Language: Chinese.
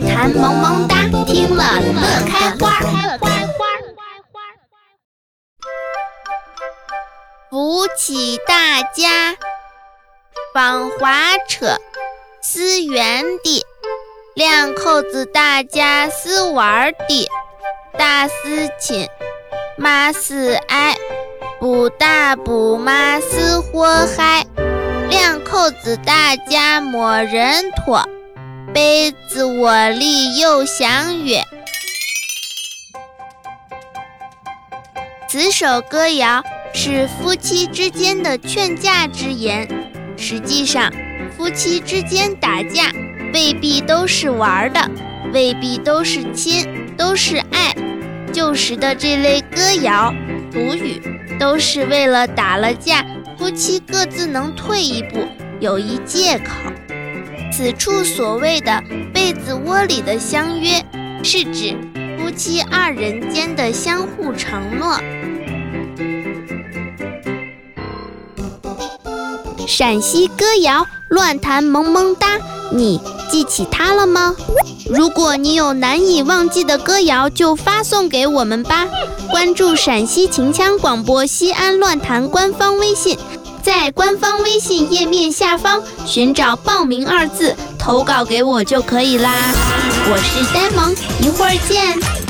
弹萌萌哒听了乐开花开花花花花花扶起大家防滑车是圆的两口子大家是玩的打是亲骂是爱不打不骂是祸害两口子大家莫人拖杯子我立又想远。此首歌谣是夫妻之间的劝架之言。实际上，夫妻之间打架未必都是玩的，未必都是亲，都是爱。旧时的这类歌谣、俗语，都是为了打了架，夫妻各自能退一步，有一借口。此处所谓的被子窝里的相约，是指夫妻二人间的相互承诺。陕西歌谣乱弹萌萌哒，你记起它了吗？如果你有难以忘记的歌谣，就发送给我们吧。关注陕西秦腔广播西安乱弹官方微信。在官方微信页面下方寻找“报名”二字，投稿给我就可以啦。我是呆萌，一会儿见。